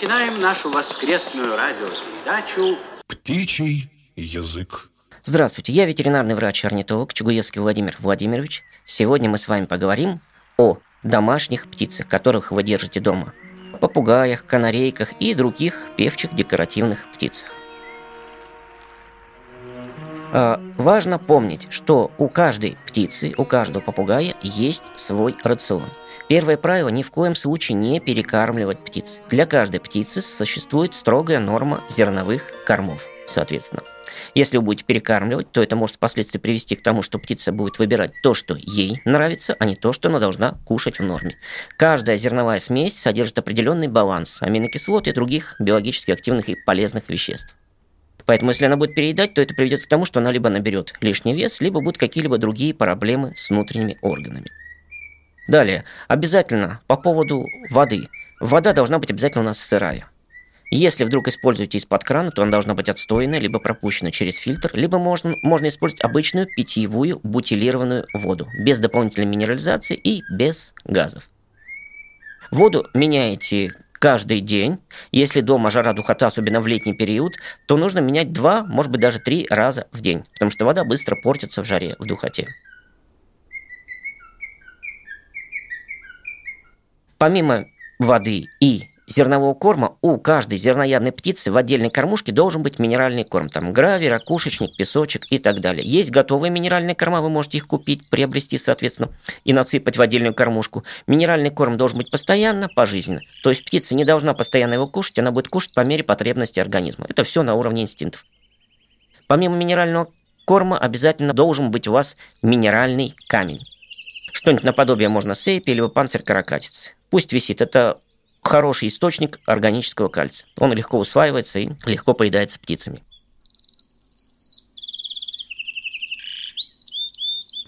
начинаем нашу воскресную радиопередачу «Птичий язык». Здравствуйте, я ветеринарный врач-орнитолог Чугуевский Владимир Владимирович. Сегодня мы с вами поговорим о домашних птицах, которых вы держите дома. Попугаях, канарейках и других певчих декоративных птицах. А, важно помнить, что у каждой птицы, у каждого попугая есть свой рацион. Первое правило – ни в коем случае не перекармливать птиц. Для каждой птицы существует строгая норма зерновых кормов, соответственно. Если вы будете перекармливать, то это может впоследствии привести к тому, что птица будет выбирать то, что ей нравится, а не то, что она должна кушать в норме. Каждая зерновая смесь содержит определенный баланс аминокислот и других биологически активных и полезных веществ. Поэтому, если она будет переедать, то это приведет к тому, что она либо наберет лишний вес, либо будут какие-либо другие проблемы с внутренними органами. Далее, обязательно по поводу воды. Вода должна быть обязательно у нас сырая. Если вдруг используете из-под крана, то она должна быть отстойная, либо пропущена через фильтр, либо можно, можно использовать обычную питьевую бутилированную воду, без дополнительной минерализации и без газов. Воду меняете каждый день. Если дома жара, духота, особенно в летний период, то нужно менять два, может быть, даже три раза в день, потому что вода быстро портится в жаре, в духоте. Помимо воды и зернового корма у каждой зерноядной птицы в отдельной кормушке должен быть минеральный корм. Там гравий, ракушечник, песочек и так далее. Есть готовые минеральные корма, вы можете их купить, приобрести, соответственно, и насыпать в отдельную кормушку. Минеральный корм должен быть постоянно, пожизненно. То есть птица не должна постоянно его кушать, она будет кушать по мере потребности организма. Это все на уровне инстинктов. Помимо минерального корма обязательно должен быть у вас минеральный камень. Что-нибудь наподобие можно сейпи или панцирь каракатицы. Пусть висит. Это хороший источник органического кальция. Он легко усваивается и легко поедается птицами.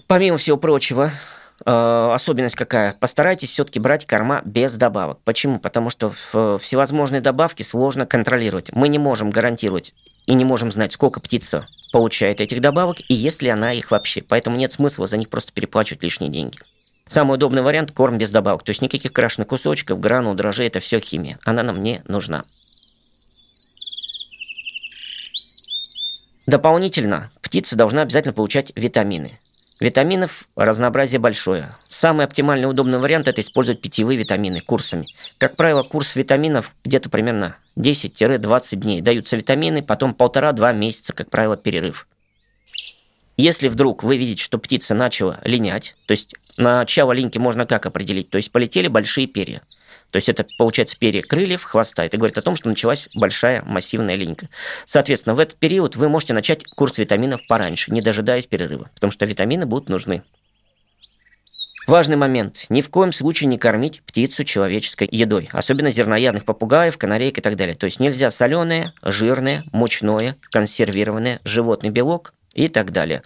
Помимо всего прочего, э, особенность какая? Постарайтесь все-таки брать корма без добавок. Почему? Потому что всевозможные добавки сложно контролировать. Мы не можем гарантировать и не можем знать, сколько птица получает этих добавок и есть ли она их вообще. Поэтому нет смысла за них просто переплачивать лишние деньги. Самый удобный вариант – корм без добавок. То есть никаких крашеных кусочков, гранул, дрожжей – это все химия. Она нам не нужна. Дополнительно птица должна обязательно получать витамины. Витаминов разнообразие большое. Самый оптимальный удобный вариант – это использовать питьевые витамины курсами. Как правило, курс витаминов где-то примерно 10-20 дней. Даются витамины, потом полтора-два месяца, как правило, перерыв. Если вдруг вы видите, что птица начала линять, то есть начало линьки можно как определить? То есть полетели большие перья. То есть это, получается, перья крыльев, хвоста. Это говорит о том, что началась большая массивная линька. Соответственно, в этот период вы можете начать курс витаминов пораньше, не дожидаясь перерыва, потому что витамины будут нужны. Важный момент. Ни в коем случае не кормить птицу человеческой едой. Особенно зерноядных попугаев, канареек и так далее. То есть нельзя соленое, жирное, мучное, консервированное, животный белок и так далее.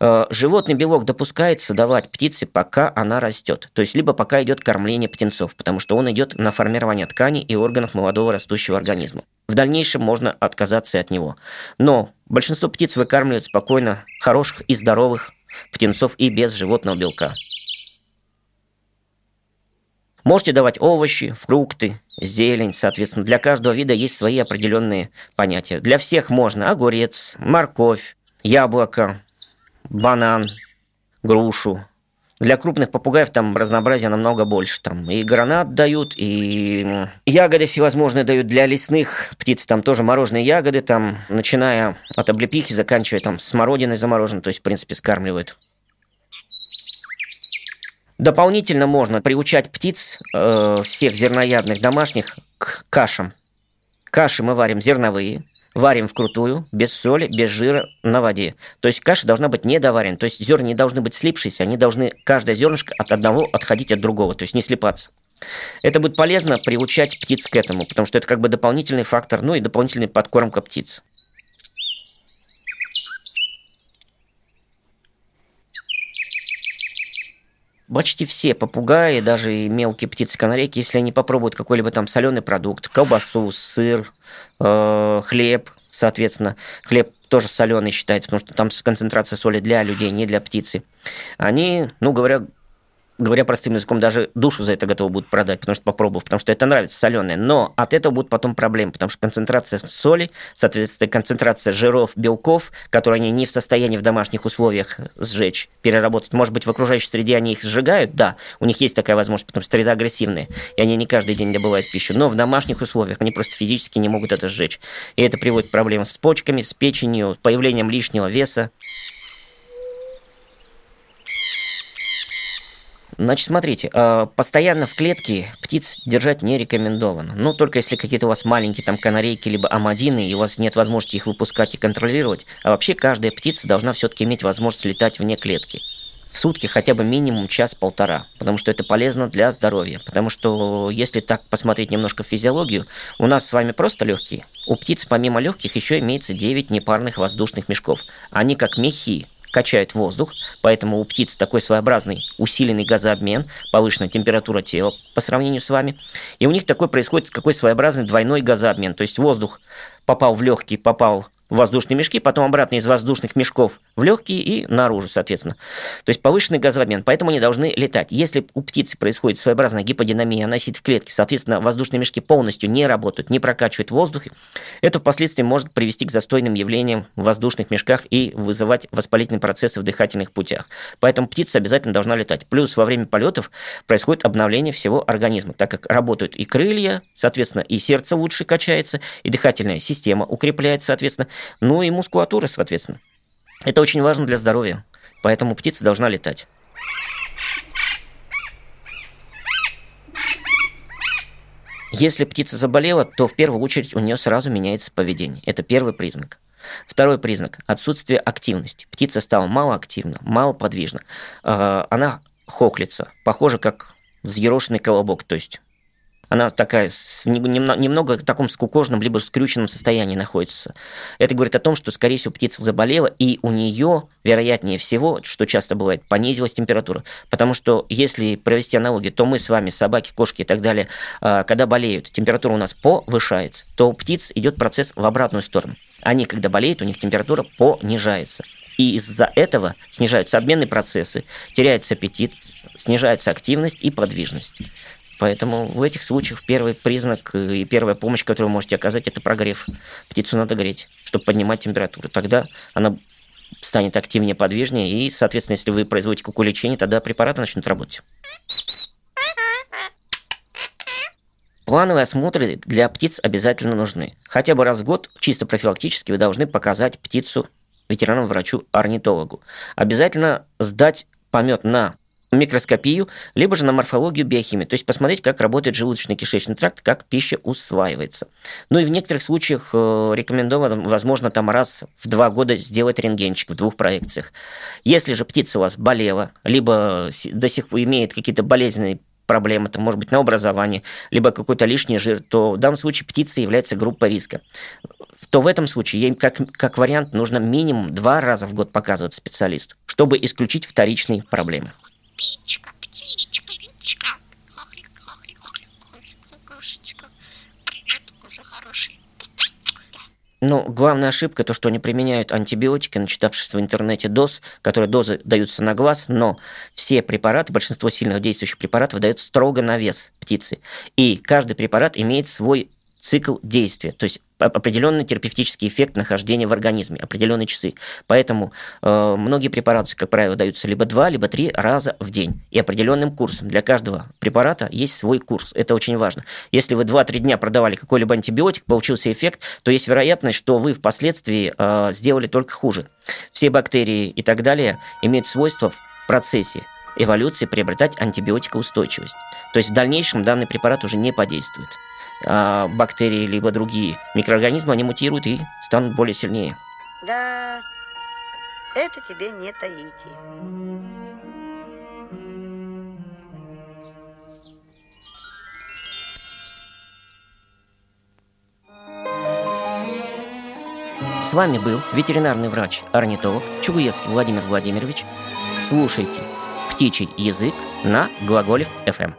Э, животный белок допускается давать птице, пока она растет. То есть, либо пока идет кормление птенцов, потому что он идет на формирование тканей и органов молодого растущего организма. В дальнейшем можно отказаться от него. Но большинство птиц выкармливают спокойно хороших и здоровых птенцов и без животного белка. Можете давать овощи, фрукты, зелень, соответственно. Для каждого вида есть свои определенные понятия. Для всех можно огурец, морковь, яблоко, банан, грушу. Для крупных попугаев там разнообразия намного больше. Там и гранат дают, и ягоды всевозможные дают. Для лесных птиц там тоже мороженые ягоды, там, начиная от облепихи, заканчивая там смородиной замороженной, то есть, в принципе, скармливают. Дополнительно можно приучать птиц, э, всех зерноядных домашних, к кашам. Каши мы варим зерновые, варим вкрутую, без соли, без жира, на воде. То есть каша должна быть недоварена. То есть зерна не должны быть слипшиеся, они должны, каждое зернышко от одного отходить от другого, то есть не слипаться. Это будет полезно приучать птиц к этому, потому что это как бы дополнительный фактор, ну и дополнительный подкормка птиц. почти все попугаи, даже и мелкие птицы-канарейки, если они попробуют какой-либо там соленый продукт, колбасу, сыр, э, хлеб, соответственно, хлеб тоже соленый считается, потому что там концентрация соли для людей, не для птицы. Они, ну говоря говоря простым языком, даже душу за это готовы будут продать, потому что попробовав, потому что это нравится, соленое. Но от этого будут потом проблемы, потому что концентрация соли, соответственно, концентрация жиров, белков, которые они не в состоянии в домашних условиях сжечь, переработать. Может быть, в окружающей среде они их сжигают, да, у них есть такая возможность, потому что среда агрессивная, и они не каждый день добывают пищу. Но в домашних условиях они просто физически не могут это сжечь. И это приводит к проблемам с почками, с печенью, появлением лишнего веса. Значит, смотрите, а, постоянно в клетке птиц держать не рекомендовано. Ну, только если какие-то у вас маленькие там канарейки, либо амадины, и у вас нет возможности их выпускать и контролировать. А вообще каждая птица должна все-таки иметь возможность летать вне клетки в сутки хотя бы минимум час-полтора, потому что это полезно для здоровья. Потому что если так посмотреть немножко физиологию, у нас с вами просто легкие. У птиц помимо легких еще имеется 9 непарных воздушных мешков. Они как мехи, качают воздух, поэтому у птиц такой своеобразный усиленный газообмен, повышенная температура тела по сравнению с вами. И у них такой происходит какой своеобразный двойной газообмен. То есть воздух попал в легкие, попал воздушные мешки, потом обратно из воздушных мешков в легкие и наружу, соответственно. То есть повышенный газообмен, поэтому они должны летать. Если у птицы происходит своеобразная гиподинамия, она сидит в клетке, соответственно, воздушные мешки полностью не работают, не прокачивают воздух, это впоследствии может привести к застойным явлениям в воздушных мешках и вызывать воспалительные процессы в дыхательных путях. Поэтому птица обязательно должна летать. Плюс во время полетов происходит обновление всего организма, так как работают и крылья, соответственно, и сердце лучше качается, и дыхательная система укрепляется, соответственно, ну и мускулатура, соответственно. Это очень важно для здоровья, поэтому птица должна летать. Если птица заболела, то в первую очередь у нее сразу меняется поведение. Это первый признак. Второй признак – отсутствие активности. Птица стала малоактивна, малоподвижна. А, она хохлится, похоже как взъерошенный колобок, то есть она такая немного в таком скукоженном либо скрюченном состоянии находится. Это говорит о том, что, скорее всего, птица заболела, и у нее, вероятнее всего, что часто бывает, понизилась температура. Потому что, если провести аналогию, то мы с вами, собаки, кошки и так далее, а, когда болеют, температура у нас повышается, то у птиц идет процесс в обратную сторону. Они, когда болеют, у них температура понижается. И из-за этого снижаются обменные процессы, теряется аппетит, снижается активность и подвижность. Поэтому в этих случаях первый признак и первая помощь, которую вы можете оказать, это прогрев. Птицу надо греть, чтобы поднимать температуру. Тогда она станет активнее, подвижнее, и, соответственно, если вы производите куку-лечение, тогда препараты начнут работать. Плановые осмотры для птиц обязательно нужны. Хотя бы раз в год, чисто профилактически, вы должны показать птицу ветеринарному врачу-орнитологу. Обязательно сдать помет на микроскопию, либо же на морфологию биохимии, то есть посмотреть, как работает желудочно-кишечный тракт, как пища усваивается. Ну и в некоторых случаях э, рекомендовано, возможно, там раз в два года сделать рентгенчик в двух проекциях. Если же птица у вас болела, либо до сих пор имеет какие-то болезненные проблемы, это может быть на образование, либо какой-то лишний жир, то в данном случае птица является группой риска то в этом случае ей как, как вариант нужно минимум два раза в год показывать специалисту, чтобы исключить вторичные проблемы. Птичка, птичка, птичка. Хохлик, хохлик, хохлик, хохлик, кукушечка. Привет, уже хороший. Ну, главная ошибка то, что они применяют антибиотики, начитавшись в интернете доз, которые дозы даются на глаз, но все препараты, большинство сильных действующих препаратов дают строго на вес птицы. И каждый препарат имеет свой цикл действия, то есть определенный терапевтический эффект нахождения в организме, определенные часы. Поэтому э, многие препараты, как правило, даются либо два, либо три раза в день. И определенным курсом. Для каждого препарата есть свой курс. Это очень важно. Если вы 2-3 дня продавали какой-либо антибиотик, получился эффект, то есть вероятность, что вы впоследствии э, сделали только хуже. Все бактерии и так далее имеют свойство в процессе эволюции приобретать антибиотикоустойчивость. То есть в дальнейшем данный препарат уже не подействует а, бактерии либо другие микроорганизмы, они мутируют и станут более сильнее. Да, это тебе не Таити. С вами был ветеринарный врач-орнитолог Чугуевский Владимир Владимирович. Слушайте «Птичий язык» на Глаголев FM.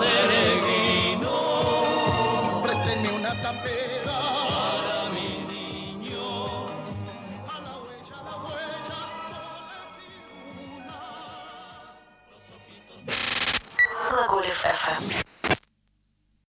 peregrino, présteme una tapera para mi niño. A la huella, a la huella, soles y luna. Los ojitos.